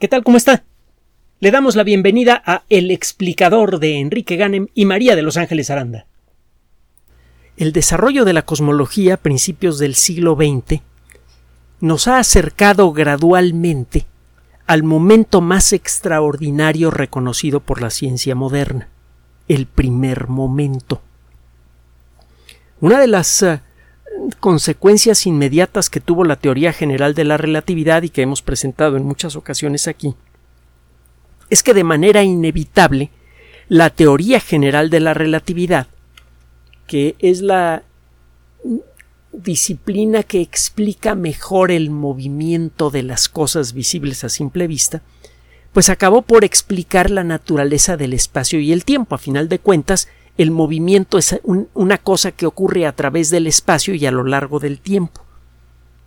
¿Qué tal? ¿Cómo está? Le damos la bienvenida a El explicador de Enrique Ganem y María de Los Ángeles Aranda. El desarrollo de la cosmología a principios del siglo XX nos ha acercado gradualmente al momento más extraordinario reconocido por la ciencia moderna, el primer momento. Una de las uh, consecuencias inmediatas que tuvo la teoría general de la relatividad y que hemos presentado en muchas ocasiones aquí es que de manera inevitable la teoría general de la relatividad, que es la disciplina que explica mejor el movimiento de las cosas visibles a simple vista, pues acabó por explicar la naturaleza del espacio y el tiempo. A final de cuentas, el movimiento es una cosa que ocurre a través del espacio y a lo largo del tiempo.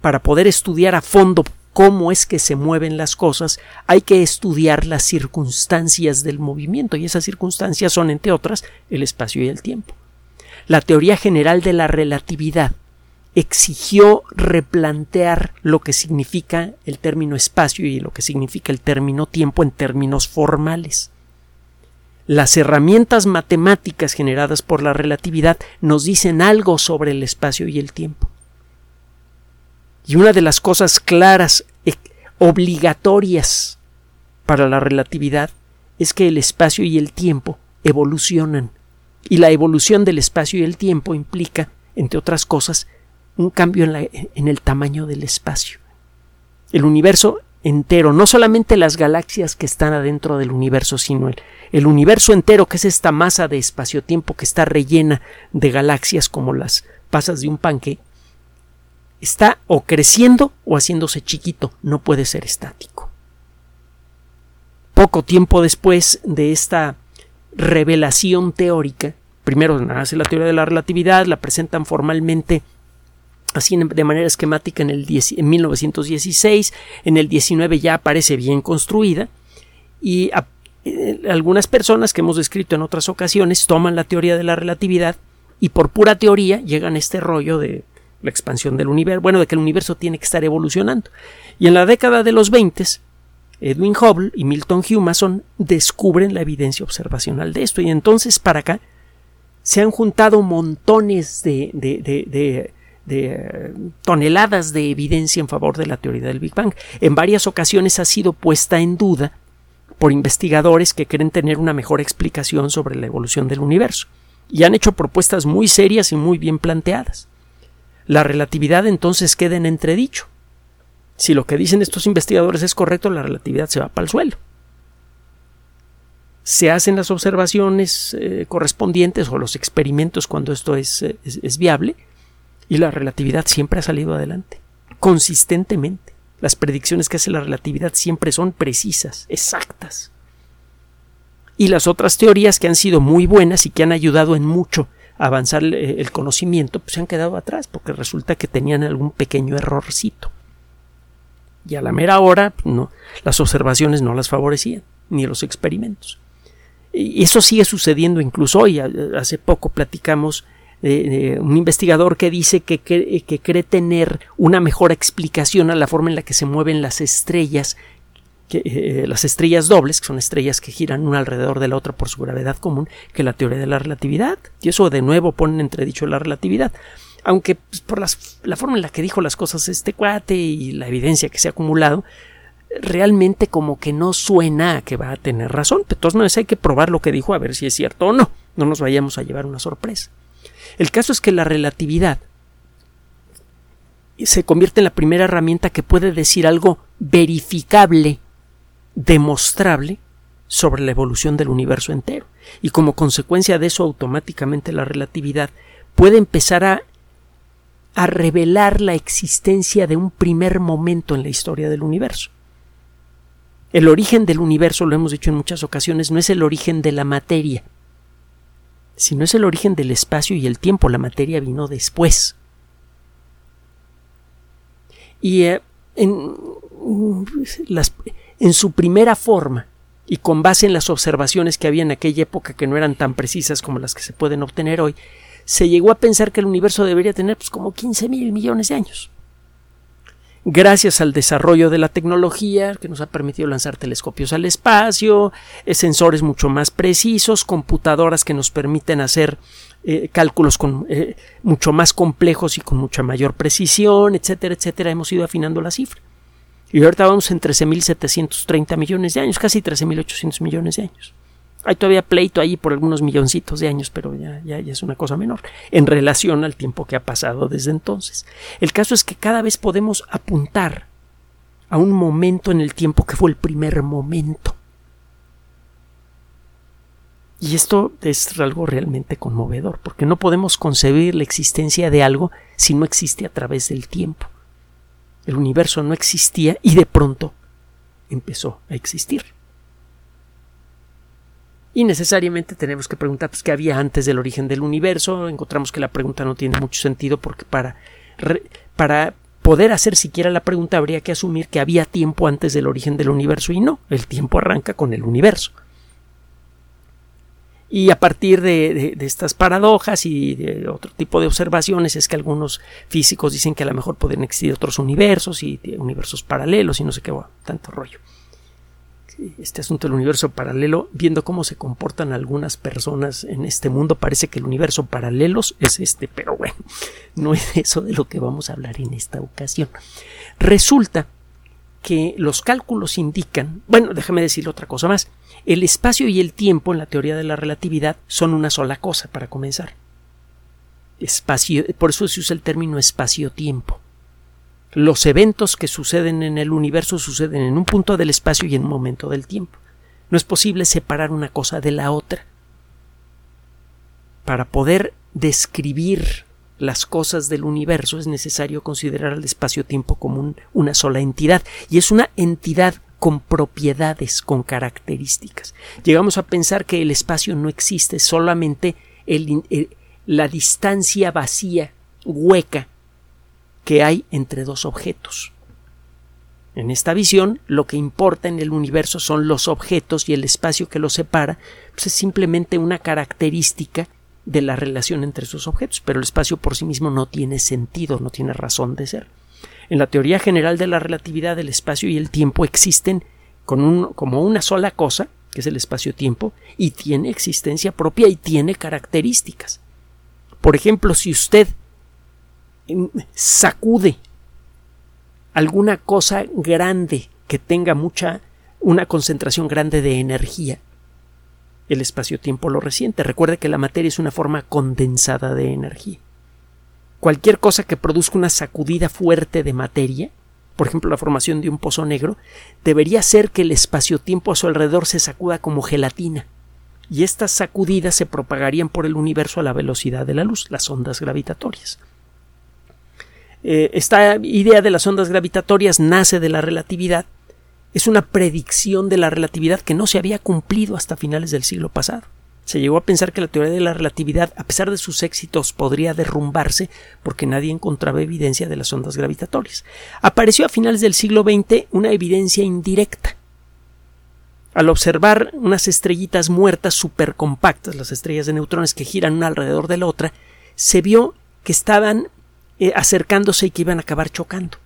Para poder estudiar a fondo cómo es que se mueven las cosas, hay que estudiar las circunstancias del movimiento y esas circunstancias son, entre otras, el espacio y el tiempo. La teoría general de la relatividad exigió replantear lo que significa el término espacio y lo que significa el término tiempo en términos formales. Las herramientas matemáticas generadas por la relatividad nos dicen algo sobre el espacio y el tiempo. Y una de las cosas claras, e, obligatorias para la relatividad, es que el espacio y el tiempo evolucionan. Y la evolución del espacio y el tiempo implica, entre otras cosas, un cambio en, en el tamaño del espacio. El universo entero, no solamente las galaxias que están adentro del universo, sino el, el universo entero, que es esta masa de espacio-tiempo que está rellena de galaxias como las pasas de un panque, está o creciendo o haciéndose chiquito, no puede ser estático. Poco tiempo después de esta revelación teórica, primero nace la teoría de la relatividad, la presentan formalmente así de manera esquemática en, el en 1916, en el 19 ya aparece bien construida y eh, algunas personas que hemos descrito en otras ocasiones toman la teoría de la relatividad y por pura teoría llegan a este rollo de la expansión del universo, bueno, de que el universo tiene que estar evolucionando. Y en la década de los 20, Edwin Hubble y Milton Humason descubren la evidencia observacional de esto y entonces para acá se han juntado montones de eh, toneladas de evidencia en favor de la teoría del Big Bang. En varias ocasiones ha sido puesta en duda por investigadores que quieren tener una mejor explicación sobre la evolución del universo y han hecho propuestas muy serias y muy bien planteadas. La relatividad entonces queda en entredicho. Si lo que dicen estos investigadores es correcto, la relatividad se va para el suelo. Se hacen las observaciones eh, correspondientes o los experimentos cuando esto es, eh, es viable y la relatividad siempre ha salido adelante, consistentemente. Las predicciones que hace la relatividad siempre son precisas, exactas. Y las otras teorías que han sido muy buenas y que han ayudado en mucho a avanzar el conocimiento, pues se han quedado atrás porque resulta que tenían algún pequeño errorcito. Y a la mera hora, no, las observaciones no las favorecían, ni los experimentos. Y eso sigue sucediendo incluso hoy. Hace poco platicamos un investigador que dice que, que, cree tener una mejor explicación a la forma en la que se mueven las estrellas, que, eh, las estrellas dobles, que son estrellas que giran una alrededor de la otra por su gravedad común, que la teoría de la relatividad. Y eso de nuevo pone en entredicho la relatividad. Aunque pues, por la forma en la que dijo las cosas este cuate y la evidencia que se ha acumulado, realmente como que no suena a que va a tener razón. De todas maneras hay que probar lo que dijo a ver si es cierto o no. No nos vayamos a llevar una sorpresa. El caso es que la relatividad se convierte en la primera herramienta que puede decir algo verificable, demostrable, sobre la evolución del universo entero. Y como consecuencia de eso, automáticamente la relatividad puede empezar a, a revelar la existencia de un primer momento en la historia del universo. El origen del universo, lo hemos dicho en muchas ocasiones, no es el origen de la materia, si no es el origen del espacio y el tiempo, la materia vino después. Y eh, en, en su primera forma, y con base en las observaciones que había en aquella época que no eran tan precisas como las que se pueden obtener hoy, se llegó a pensar que el universo debería tener pues, como 15 mil millones de años. Gracias al desarrollo de la tecnología que nos ha permitido lanzar telescopios al espacio, eh, sensores mucho más precisos, computadoras que nos permiten hacer eh, cálculos con, eh, mucho más complejos y con mucha mayor precisión, etcétera, etcétera, hemos ido afinando la cifra. Y ahorita vamos en 13.730 millones de años, casi 13.800 millones de años. Hay todavía pleito ahí por algunos milloncitos de años, pero ya, ya, ya, es una cosa menor en relación al tiempo que ha pasado desde entonces. El caso es que cada vez podemos apuntar a un momento en el tiempo que fue el primer momento. Y esto es algo realmente conmovedor, porque no podemos concebir la existencia de algo si no existe a través del tiempo. El universo no existía y de pronto empezó a existir. Y necesariamente tenemos que preguntar pues, qué había antes del origen del universo. Encontramos que la pregunta no tiene mucho sentido porque para, para poder hacer siquiera la pregunta habría que asumir que había tiempo antes del origen del universo y no, el tiempo arranca con el universo. Y a partir de, de, estas paradojas y de otro tipo de observaciones es que algunos físicos dicen que a lo mejor pueden existir otros universos y universos paralelos y no sé qué, tanto rollo este asunto del universo paralelo, viendo cómo se comportan algunas personas en este mundo, parece que el universo paralelos es este, pero bueno, no es eso de lo que vamos a hablar en esta ocasión. Resulta que los cálculos indican, bueno, déjame decir otra cosa más, el espacio y el tiempo en la teoría de la relatividad son una sola cosa para comenzar. Espacio, por eso se usa el término espacio-tiempo los eventos que suceden en el universo suceden en un punto del espacio y en un momento del tiempo. No es posible separar una cosa de la otra. Para poder describir las cosas del universo es necesario considerar el espacio-tiempo como una sola entidad y es una entidad con propiedades, con características. Llegamos a pensar que el espacio no existe, solamente la distancia vacía, hueca, que hay entre dos objetos. En esta visión, lo que importa en el universo son los objetos y el espacio que los separa, pues es simplemente una característica de la relación entre esos objetos, pero el espacio por sí mismo no tiene sentido, no tiene razón de ser. En la teoría general de la relatividad, el espacio y el tiempo existen como una sola cosa, que es el espacio-tiempo, y tiene existencia propia y tiene características. Por ejemplo, si usted sacude alguna cosa grande que tenga mucha una concentración grande de energía. El espacio-tiempo lo resiente. Recuerde que la materia es una forma condensada de energía. Cualquier cosa que produzca una sacudida fuerte de materia, por ejemplo la formación de un pozo negro, debería ser que el espacio-tiempo a su alrededor se sacuda como gelatina. Y estas sacudidas se propagarían por el universo a la velocidad de la luz, las ondas gravitatorias. Eh, esta idea de las ondas gravitatorias nace de la relatividad. Es una predicción de la relatividad que no se había cumplido hasta finales del siglo pasado. Se llegó a pensar que la teoría de la relatividad, a pesar de sus éxitos, podría derrumbarse porque nadie encontraba evidencia de las ondas gravitatorias. Apareció a finales del siglo XX una evidencia indirecta. Al observar unas estrellitas muertas supercompactas, las estrellas de neutrones que giran una alrededor de la otra, se vio que estaban eh, acercándose y que iban a acabar chocando,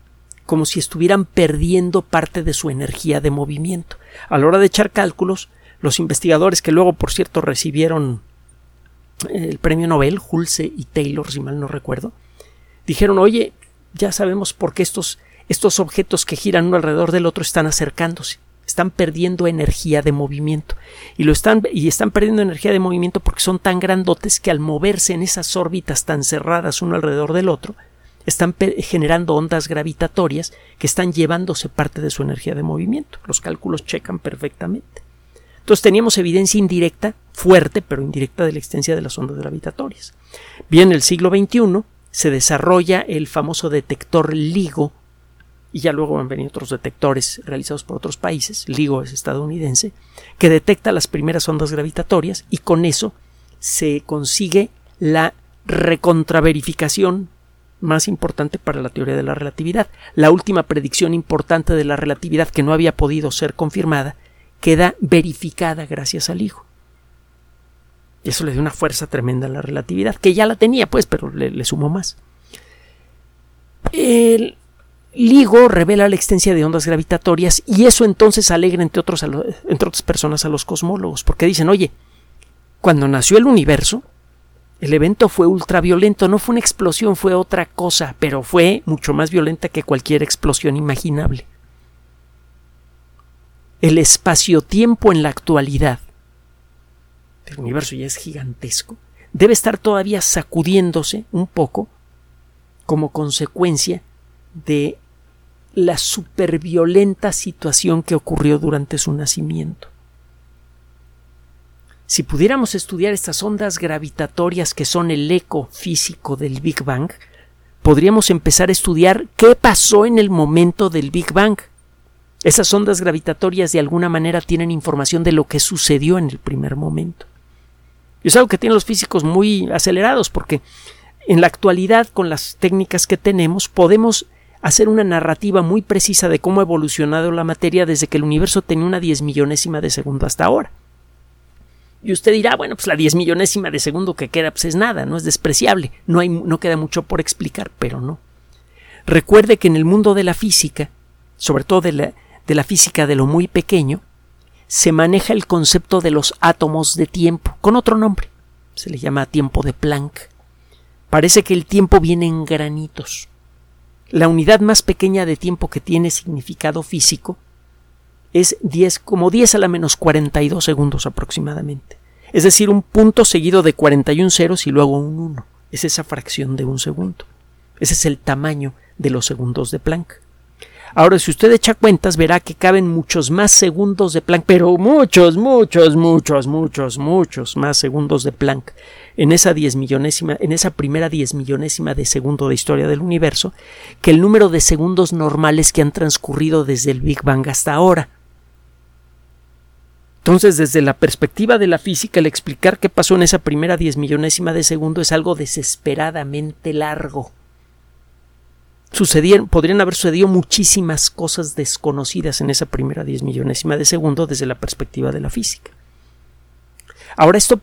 como si estuvieran perdiendo parte de su energía de movimiento. A la hora de echar cálculos, los investigadores que luego, por cierto, recibieron eh, el premio Nobel, Hulse y Taylor, si mal no recuerdo, dijeron, oye, ya sabemos por qué estos, estos objetos que giran uno alrededor del otro están acercándose están perdiendo energía de movimiento y lo están y están perdiendo energía de movimiento porque son tan grandotes que al moverse en esas órbitas tan cerradas uno alrededor del otro están generando ondas gravitatorias que están llevándose parte de su energía de movimiento. Los cálculos checan perfectamente. Entonces teníamos evidencia indirecta, fuerte, pero indirecta de la existencia de las ondas gravitatorias. Bien, en el siglo XXI se desarrolla el famoso detector LIGO y ya luego han venido otros detectores realizados por otros países, LIGO es estadounidense, que detecta las primeras ondas gravitatorias y con eso se consigue la recontraverificación más importante para la teoría de la relatividad. La última predicción importante de la relatividad que no había podido ser confirmada queda verificada gracias al. Y eso le dio una fuerza tremenda a la relatividad, que ya la tenía, pues, pero le, le sumó más. El, LIGO revela la existencia de ondas gravitatorias y eso entonces alegra entre, otros otras personas a los cosmólogos, porque dicen, oye, cuando nació el universo, el evento fue ultraviolento, no fue una explosión, fue otra cosa, pero fue mucho más violenta que cualquier explosión imaginable. El espacio-tiempo en la actualidad, el universo ya es gigantesco, debe estar todavía sacudiéndose un poco como consecuencia de la superviolenta situación que ocurrió durante su nacimiento. Si pudiéramos estudiar estas ondas gravitatorias que son el eco físico del Big Bang, podríamos empezar a estudiar qué pasó en el momento del Big Bang. Esas ondas gravitatorias de alguna manera tienen información de lo que sucedió en el primer momento. Y es algo que tienen los físicos muy acelerados porque en la actualidad con las técnicas que tenemos podemos hacer una narrativa muy precisa de cómo ha evolucionado la materia desde que el universo tenía una diez millonésima de segundo hasta ahora. Y usted dirá, bueno, pues la diez millonésima de segundo que queda, pues es nada, no es despreciable, no, hay, no queda mucho por explicar, pero no. Recuerde que en el mundo de la física, sobre todo de la, de la física de lo muy pequeño, se maneja el concepto de los átomos de tiempo, con otro nombre. Se le llama tiempo de Planck. Parece que el tiempo viene en granitos. La unidad más pequeña de tiempo que tiene significado físico es 10, como 10 a la menos 42 segundos aproximadamente. Es decir, un punto seguido de 41 ceros y luego un 1. Es esa fracción de un segundo. Ese es el tamaño de los segundos de Planck. Ahora, si usted echa cuentas, verá que caben muchos más segundos de Planck, pero muchos, muchos, muchos, muchos, muchos más segundos de Planck en esa diez millonésima, en esa primera diez millonésima de segundo de historia del universo, que el número de segundos normales que han transcurrido desde el Big Bang hasta ahora. Entonces, desde la perspectiva de la física, el explicar qué pasó en esa primera diez millonésima de segundo es algo desesperadamente largo. Sucedieron, podrían haber sucedido muchísimas cosas desconocidas en esa primera diez millonésima de segundo desde la perspectiva de la física. Ahora esto,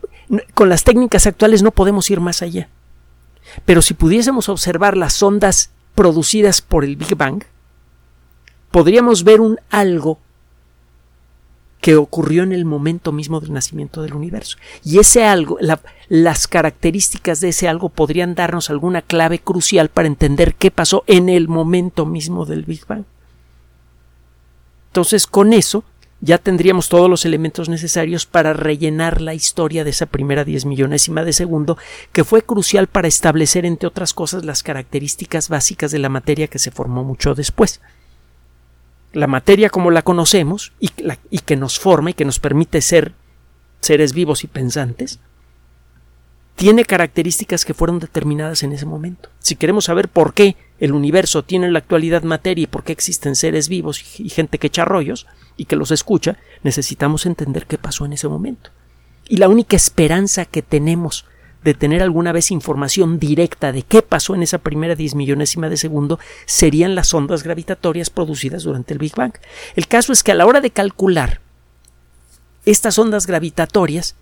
con las técnicas actuales no podemos ir más allá. Pero si pudiésemos observar las ondas producidas por el Big Bang, podríamos ver un algo que ocurrió en el momento mismo del nacimiento del universo. Y ese algo, las características de ese algo podrían darnos alguna clave crucial para entender qué pasó en el momento mismo del Big Bang. Entonces, con eso ya tendríamos todos los elementos necesarios para rellenar la historia de esa primera diez millonésima de segundo, que fue crucial para establecer, entre otras cosas, las características básicas de la materia que se formó mucho después la materia como la conocemos y, que nos forma y que nos permite ser seres vivos y pensantes, tiene características que fueron determinadas en ese momento. Si queremos saber por qué el universo tiene en la actualidad materia y por qué existen seres vivos y gente que echa rollos y que los escucha, necesitamos entender qué pasó en ese momento. Y la única esperanza que tenemos de tener alguna vez información directa de qué pasó en esa primera diez millonésima de segundo serían las ondas gravitatorias producidas durante el Big Bang. El caso es que a la hora de calcular estas ondas gravitatorias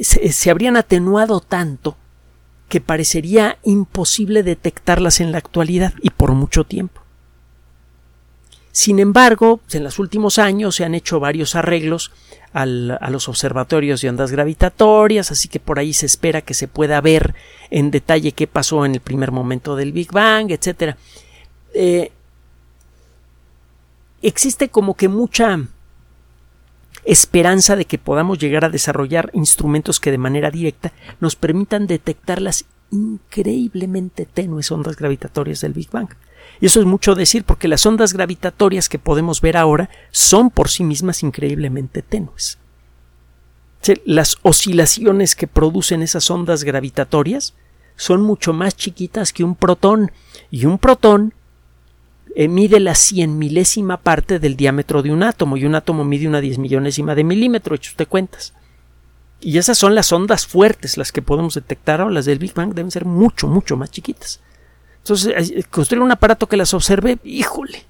se, se habrían atenuado tanto que parecería imposible detectarlas en la actualidad y por mucho tiempo. Sin embargo, en los últimos años se han hecho varios arreglos a los observatorios de ondas gravitatorias, así que por ahí se espera que se pueda ver en detalle qué pasó en el primer momento del Big Bang, etc. Eh, existe como que mucha esperanza de que podamos llegar a desarrollar instrumentos que de manera directa nos permitan detectar las increíblemente tenues ondas gravitatorias del Big Bang. Y eso es mucho decir porque las ondas gravitatorias que podemos ver ahora son por sí mismas increíblemente tenues. Las oscilaciones que producen esas ondas gravitatorias son mucho más chiquitas que un protón y un protón eh, mide la cien milésima parte del diámetro de un átomo y un átomo mide una diez millonésima de milímetro, hecho usted cuentas. Y esas son las ondas fuertes, las que podemos detectar ahora, las del Big Bang deben ser mucho, mucho más chiquitas. Entonces, eh, construir un aparato que las observe, híjole,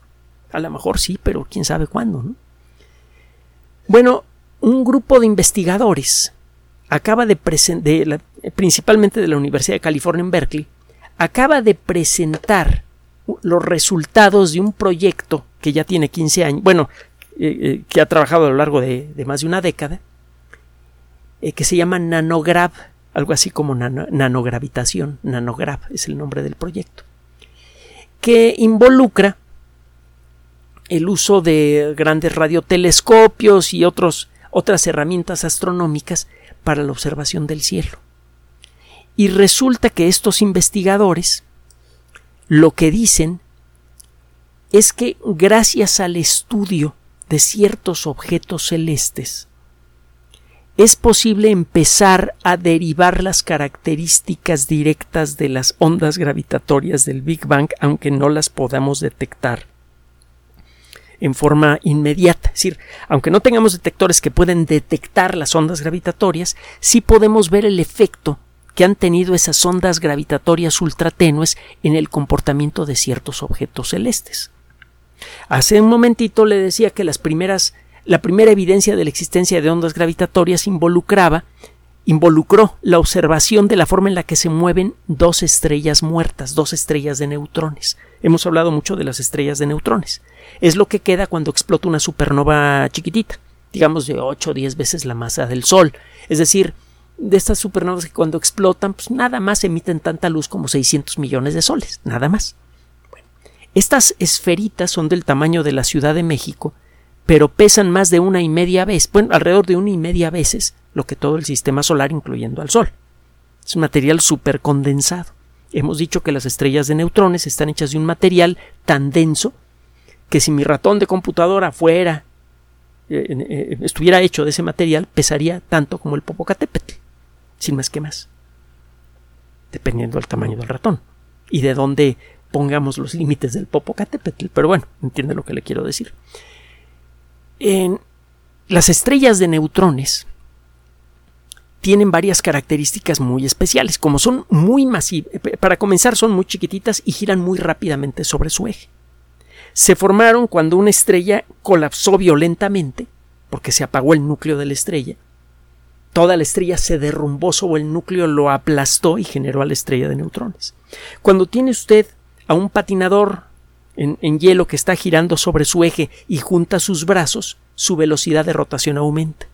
a lo mejor sí, pero quién sabe cuándo. ¿no? Bueno, un grupo de investigadores acaba de presentar, principalmente de la Universidad de California en Berkeley, acaba de presentar los resultados de un proyecto que ya tiene 15 años, bueno, eh, eh, que ha trabajado a lo largo de, más de una década, eh, que se llama Nanograv, algo así como nanogravitación, Nanograv es el nombre del proyecto, que involucra el uso de grandes radiotelescopios y otras herramientas astronómicas para la observación del cielo. Y resulta que estos investigadores lo que dicen es que gracias al estudio de ciertos objetos celestes, es posible empezar a derivar las características directas de las ondas gravitatorias del Big Bang, aunque no las podamos detectar en forma inmediata. Es decir, aunque no tengamos detectores que pueden detectar las ondas gravitatorias, sí podemos ver el efecto que han tenido esas ondas gravitatorias ultratenues en el comportamiento de ciertos objetos celestes. Hace un momentito le decía que las primeras, la primera evidencia de la existencia de ondas gravitatorias involucraba involucró la observación de la forma en la que se mueven dos estrellas muertas, dos estrellas de neutrones. Hemos hablado mucho de las estrellas de neutrones. Es lo que queda cuando explota una supernova chiquitita, digamos de 8 o 10 veces la masa del Sol. Es decir, de estas supernovas que cuando explotan, pues nada más emiten tanta luz como 600 millones de soles, nada más. estas esferitas son del tamaño de la Ciudad de México, pero pesan más de una y media vez, bueno, alrededor de una y media veces lo que todo el sistema solar, incluyendo al Sol. Es un material supercondensado. Hemos dicho que las estrellas de neutrones están hechas de un material tan denso que si mi ratón de computadora fuera eh, eh, estuviera hecho de ese material, pesaría tanto como el Popocatépetl, sin más que más, dependiendo del tamaño del ratón y de dónde pongamos los límites del Popocatépetl. Pero bueno, entiende lo que le quiero decir. Las estrellas de neutrones tienen varias características muy especiales, como son muy masivas, para comenzar son muy chiquititas y giran muy rápidamente sobre su eje. Se formaron cuando una estrella colapsó violentamente, porque se apagó el núcleo de la estrella. Toda la estrella se derrumbó sobre el núcleo, lo aplastó y generó a la estrella de neutrones. Cuando tiene usted a un patinador en, hielo que está girando sobre su eje y junta sus brazos, su velocidad de rotación aumenta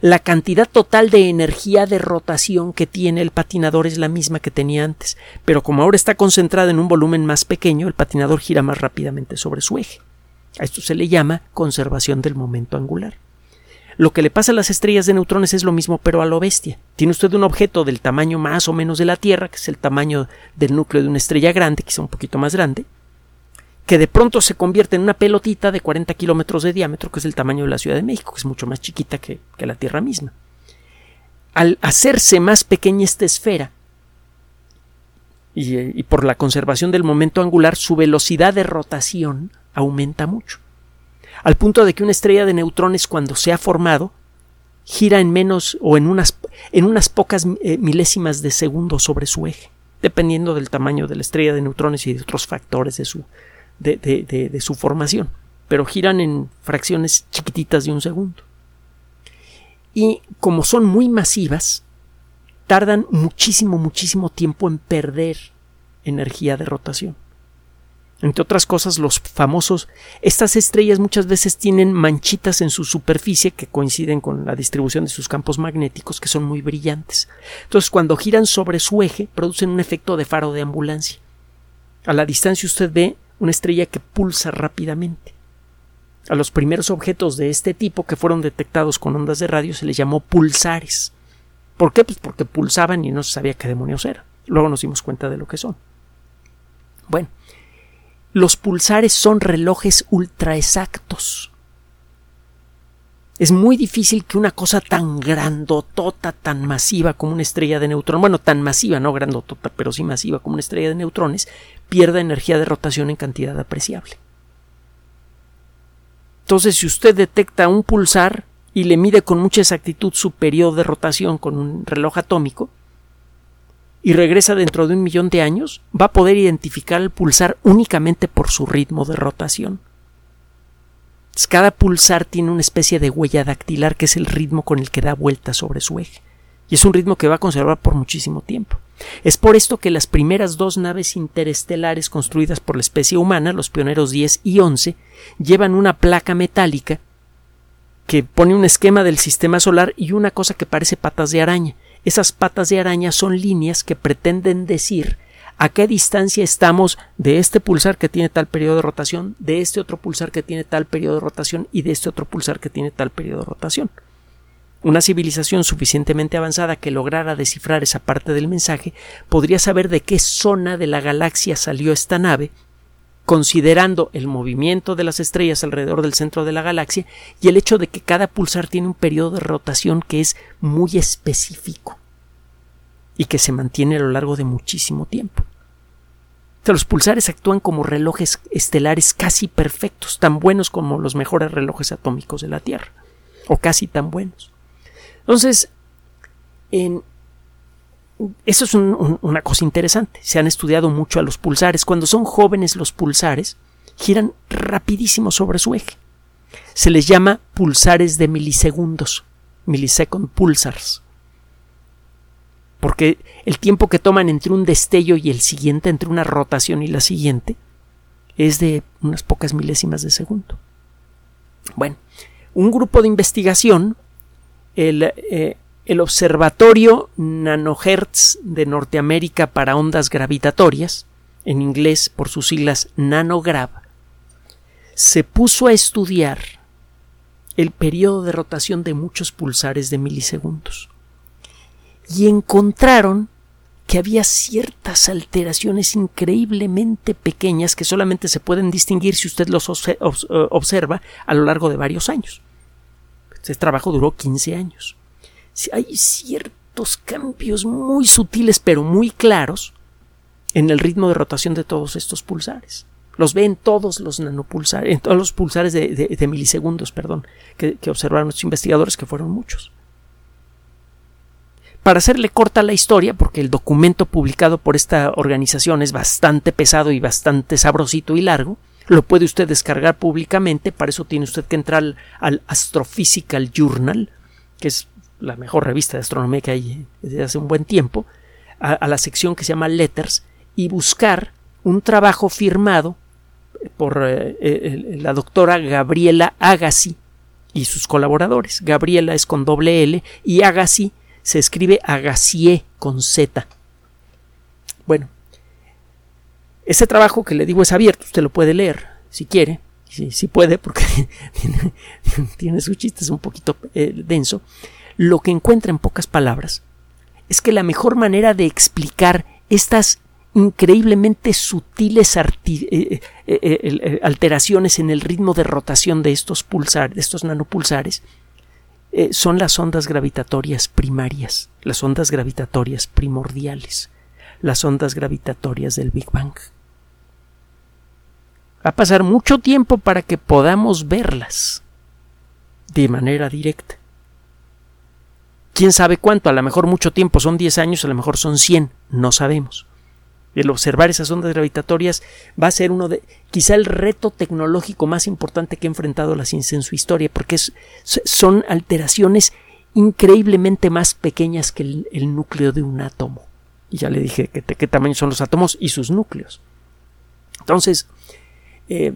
la cantidad total de energía de rotación que tiene el patinador es la misma que tenía antes, pero como ahora está concentrada en un volumen más pequeño, el patinador gira más rápidamente sobre su eje. A esto se le llama conservación del momento angular. Lo que le pasa a las estrellas de neutrones es lo mismo, pero a lo bestia. Tiene usted un objeto del tamaño más o menos de la Tierra, que es el tamaño del núcleo de una estrella grande, quizá un poquito más grande, que de pronto se convierte en una pelotita de 40 kilómetros de diámetro, que es el tamaño de la Ciudad de México, que es mucho más chiquita que, la Tierra misma. Al hacerse más pequeña esta esfera, y, y, por la conservación del momento angular, su velocidad de rotación aumenta mucho. Al punto de que una estrella de neutrones, cuando se ha formado, gira en menos o en unas, en unas pocas eh, milésimas de segundo sobre su eje, dependiendo del tamaño de la estrella de neutrones y de otros factores de su, de, su formación, pero giran en fracciones chiquititas de un segundo. Y como son muy masivas, tardan muchísimo, muchísimo tiempo en perder energía de rotación. Entre otras cosas, los famosos, estas estrellas muchas veces tienen manchitas en su superficie que coinciden con la distribución de sus campos magnéticos que son muy brillantes. Entonces, cuando giran sobre su eje, producen un efecto de faro de ambulancia. A la distancia usted ve una estrella que pulsa rápidamente. A los primeros objetos de este tipo que fueron detectados con ondas de radio se les llamó pulsares. ¿Por qué? Pues porque pulsaban y no se sabía qué demonios era. Luego nos dimos cuenta de lo que son. Bueno, los pulsares son relojes ultra exactos. Es muy difícil que una cosa tan grandotota, tan masiva como una estrella de neutrones, bueno, tan masiva, no grandotota, pero sí masiva como una estrella de neutrones, pierda energía de rotación en cantidad apreciable. Entonces, si usted detecta un pulsar y le mide con mucha exactitud su periodo de rotación con un reloj atómico, y regresa dentro de un millón de años, va a poder identificar el pulsar únicamente por su ritmo de rotación. Cada pulsar tiene una especie de huella dactilar que es el ritmo con el que da vuelta sobre su eje. Y es un ritmo que va a conservar por muchísimo tiempo. Es por esto que las primeras dos naves interestelares construidas por la especie humana, los pioneros 10 y 11, llevan una placa metálica que pone un esquema del sistema solar y una cosa que parece patas de araña. Esas patas de araña son líneas que pretenden decir a qué distancia estamos de este pulsar que tiene tal periodo de rotación, de este otro pulsar que tiene tal periodo de rotación y de este otro pulsar que tiene tal periodo de rotación. Una civilización suficientemente avanzada que lograra descifrar esa parte del mensaje podría saber de qué zona de la galaxia salió esta nave, considerando el movimiento de las estrellas alrededor del centro de la galaxia y el hecho de que cada pulsar tiene un periodo de rotación que es muy específico y que se mantiene a lo largo de muchísimo tiempo. los pulsares actúan como relojes estelares casi perfectos, tan buenos como los mejores relojes atómicos de la Tierra, o casi tan buenos. Entonces, en, eso es una cosa interesante. Se han estudiado mucho a los pulsares. Cuando son jóvenes los pulsares, giran rapidísimo sobre su eje. Se les llama pulsares de milisegundos, millisecond pulsars. Porque el tiempo que toman entre un destello y el siguiente, entre una rotación y la siguiente, es de unas pocas milésimas de segundo. Bueno, un grupo de investigación eh, el, Observatorio Nanohertz de Norteamérica para Ondas Gravitatorias, en inglés por sus siglas NanoGrav, se puso a estudiar el periodo de rotación de muchos pulsares de milisegundos y encontraron que había ciertas alteraciones increíblemente pequeñas que solamente se pueden distinguir si usted los observa a lo largo de varios años. Ese trabajo duró 15 años. Hay ciertos cambios muy sutiles pero muy claros en el ritmo de rotación de todos estos pulsares. Los ven todos los nanopulsares, en todos los pulsares de, milisegundos, perdón, que, que observaron los investigadores, que fueron muchos. Para hacerle corta la historia, porque el documento publicado por esta organización es bastante pesado y bastante sabrosito y largo, lo puede usted descargar públicamente, para eso tiene usted que entrar al, Astrophysical Journal, que es la mejor revista de astronomía que hay desde hace un buen tiempo, a, la sección que se llama Letters y buscar un trabajo firmado por eh, la doctora Gabriela Agassi y sus colaboradores. Gabriela es con doble L y Agassi se escribe Agassie con Z. Bueno, ese trabajo que le digo es abierto, usted lo puede leer si quiere, si, si puede, porque tiene, sus chistes un poquito eh, denso. Lo que encuentra en pocas palabras es que la mejor manera de explicar estas increíblemente sutiles eh, eh, alteraciones en el ritmo de rotación de estos pulsares, de estos nanopulsares, son las ondas gravitatorias primarias, las ondas gravitatorias primordiales, las ondas gravitatorias del Big Bang. Va a pasar mucho tiempo para que podamos verlas de manera directa. ¿Quién sabe cuánto? A lo mejor mucho tiempo, son 10 años, a lo mejor son 100, no sabemos. El observar esas ondas gravitatorias va a ser uno de, quizá el reto tecnológico más importante que ha enfrentado la ciencia en su historia, porque son alteraciones increíblemente más pequeñas que el, núcleo de un átomo. Y ya le dije de qué tamaño son los átomos y sus núcleos. Entonces, eh,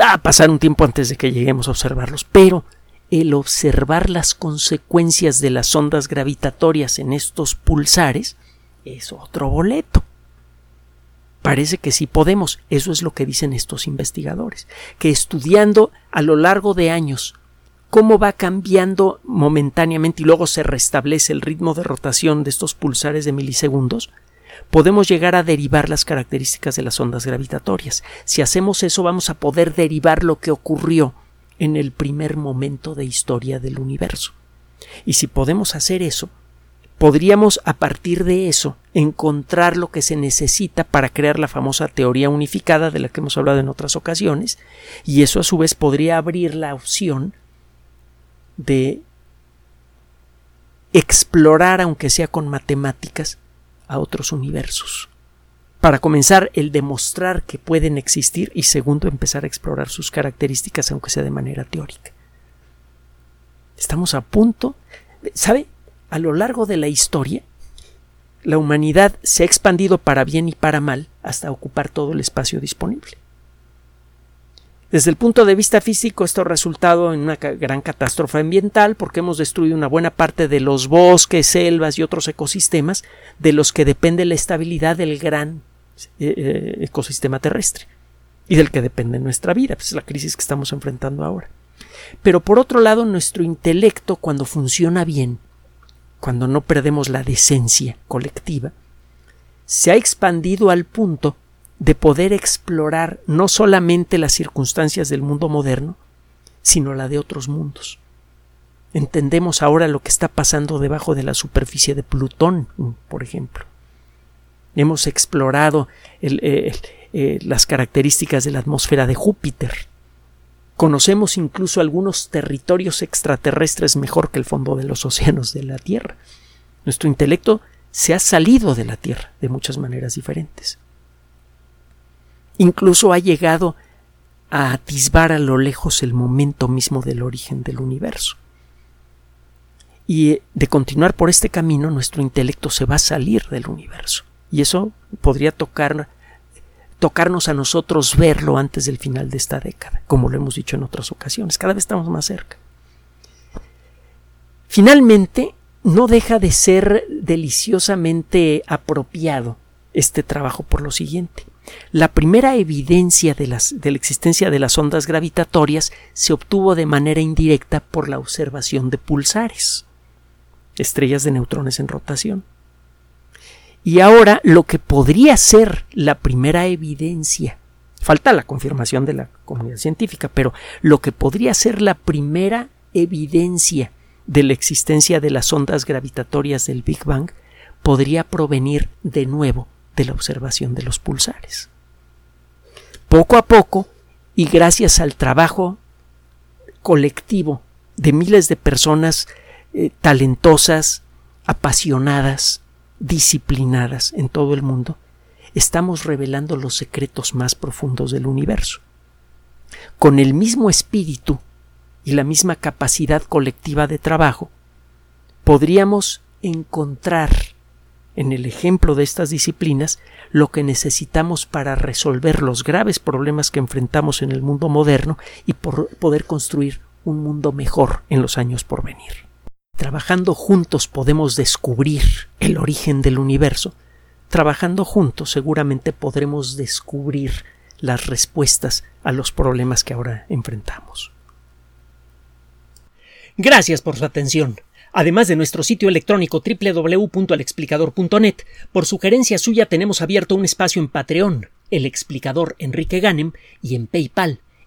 va a pasar un tiempo antes de que lleguemos a observarlos, pero el observar las consecuencias de las ondas gravitatorias en estos pulsares es otro boleto. Parece que sí podemos, eso es lo que dicen estos investigadores, que estudiando a lo largo de años cómo va cambiando momentáneamente y luego se restablece el ritmo de rotación de estos pulsares de milisegundos, podemos llegar a derivar las características de las ondas gravitatorias. Si hacemos eso vamos a poder derivar lo que ocurrió en el primer momento de historia del universo. Y si podemos hacer eso, podríamos a partir de eso encontrar lo que se necesita para crear la famosa teoría unificada de la que hemos hablado en otras ocasiones, y eso a su vez podría abrir la opción de explorar, aunque sea con matemáticas, a otros universos. Para comenzar, el demostrar que pueden existir y segundo, empezar a explorar sus características, aunque sea de manera teórica. Estamos a punto, ¿sabe? A lo largo de la historia, la humanidad se ha expandido para bien y para mal hasta ocupar todo el espacio disponible. Desde el punto de vista físico, esto ha resultado en una gran catástrofe ambiental porque hemos destruido una buena parte de los bosques, selvas y otros ecosistemas de los que depende la estabilidad del gran eh, eh, ecosistema terrestre y del que depende nuestra vida, pues es la crisis que estamos enfrentando ahora. Pero por otro lado, nuestro intelecto, cuando funciona bien, cuando no perdemos la decencia colectiva, se ha expandido al punto de poder explorar no solamente las circunstancias del mundo moderno, sino la de otros mundos. Entendemos ahora lo que está pasando debajo de la superficie de Plutón, por ejemplo. Hemos explorado eh, eh, las características de la atmósfera de Júpiter. Conocemos incluso algunos territorios extraterrestres mejor que el fondo de los océanos de la Tierra. Nuestro intelecto se ha salido de la Tierra de muchas maneras diferentes. Incluso ha llegado a atisbar a lo lejos el momento mismo del origen del universo. Y eh, de continuar por este camino, nuestro intelecto se va a salir del universo. Y eso podría tocar, tocarnos a nosotros verlo antes del final de esta década, como lo hemos dicho en otras ocasiones. Cada vez estamos más cerca. Finalmente, no deja de ser deliciosamente apropiado este trabajo por lo siguiente. La primera evidencia de, de, la existencia de las ondas gravitatorias se obtuvo de manera indirecta por la observación de pulsares, estrellas de neutrones en rotación. Y ahora lo que podría ser la primera evidencia, falta la confirmación de la comunidad científica, pero lo que podría ser la primera evidencia de la existencia de las ondas gravitatorias del Big Bang podría provenir de nuevo de la observación de los pulsares. Poco a poco, y gracias al trabajo colectivo de miles de personas eh, talentosas, apasionadas, disciplinadas en todo el mundo, estamos revelando los secretos más profundos del universo. Con el mismo espíritu y la misma capacidad colectiva de trabajo, podríamos encontrar en el ejemplo de estas disciplinas lo que necesitamos para resolver los graves problemas que enfrentamos en el mundo moderno y por poder construir un mundo mejor en los años por venir. Trabajando juntos podemos descubrir el origen del universo. Trabajando juntos seguramente podremos descubrir las respuestas a los problemas que ahora enfrentamos. Gracias por su atención. Además de nuestro sitio electrónico www.alexplicador.net, por sugerencia suya tenemos abierto un espacio en Patreon, el explicador Enrique Ganem, y en PayPal,